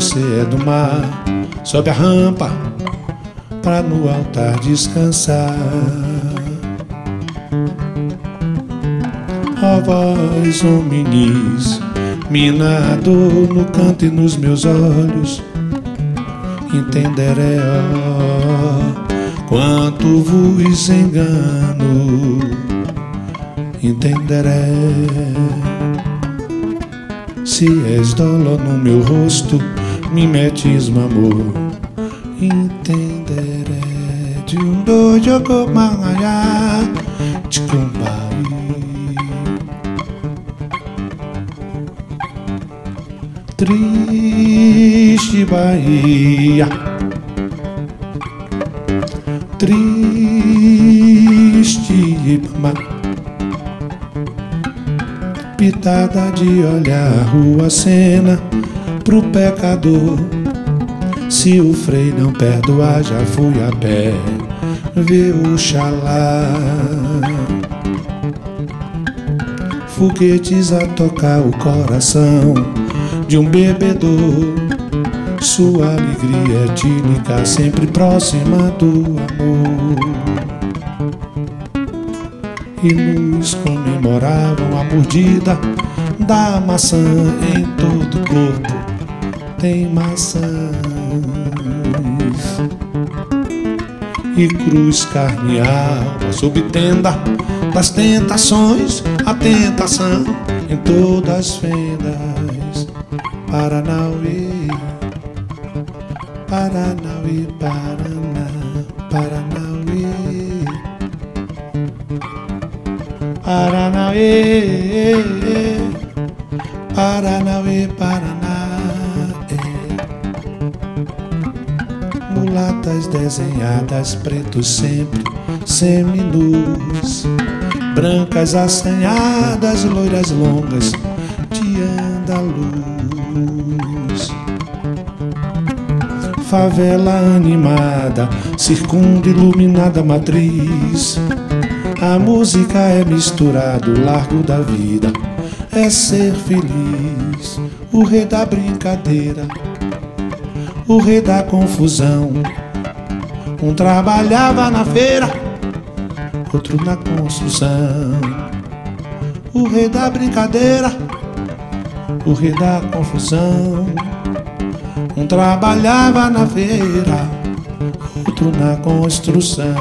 você é do mar Sobe a rampa Pra no altar descansar Ó voz hominis Minado no canto e nos meus olhos Entenderé, ó quanto vos engano, entenderé. Se és dolo no meu rosto, me metes no amor, entenderé. De um dojo comangaya, te Triste Bahia triste mamá. Pitada de olhar rua cena pro pecador. Se o frei não perdoar, já fui a pé o xalá. Foguetes a tocar o coração de um bebedor sua alegria etílica sempre próxima do amor. E luz comemoravam a mordida da maçã em todo o corpo. Tem maçãs e cruz carneal sob tenda das tentações, a tentação em todas as fendas. Paranauê. Paranauê, Paraná, Paranauê. Paranauê, Paranauê, Paraná. Mulatas desenhadas, pretos sempre seminus. Brancas assanhadas, loiras longas de andaluz. favela animada, circunda iluminada matriz. A música é misturado, largo da vida, é ser feliz. O rei da brincadeira, o rei da confusão. Um trabalhava na feira, outro na construção. O rei da brincadeira, o rei da confusão. Um trabalhava na feira, outro na construção.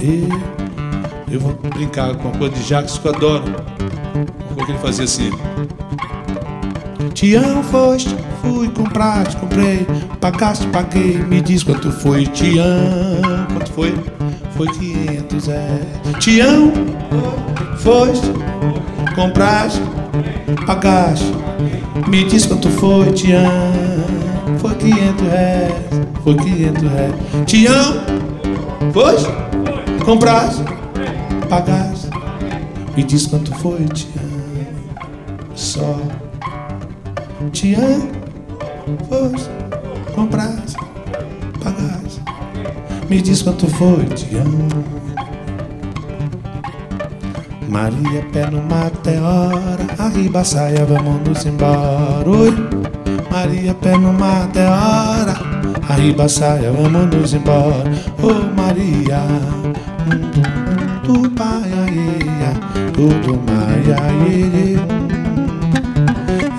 E eu vou brincar com uma coisa de Jacques que eu adoro. Uma coisa que ele fazia assim. Tião foste, fui comprar, te comprei, pagaste, paguei, me diz quanto foi, Tião, quanto foi? Foi 500 é. Tião, foste, compraste, pagaste, me diz quanto foi, Tião. Foi 500 reais, foi 500 reais. Te amo, foi? Compraste, pagaste. Me diz quanto foi, amo. Só te amo, foi? Compraste, pagaste. Me diz quanto foi, te amo. Maria, pé no meteora, arriba saia, vamos nos embora. Oi. Maria, pé no mar até hora. Arriba saia, vamos nos embora. Oh Maria, do pai, tudo maia,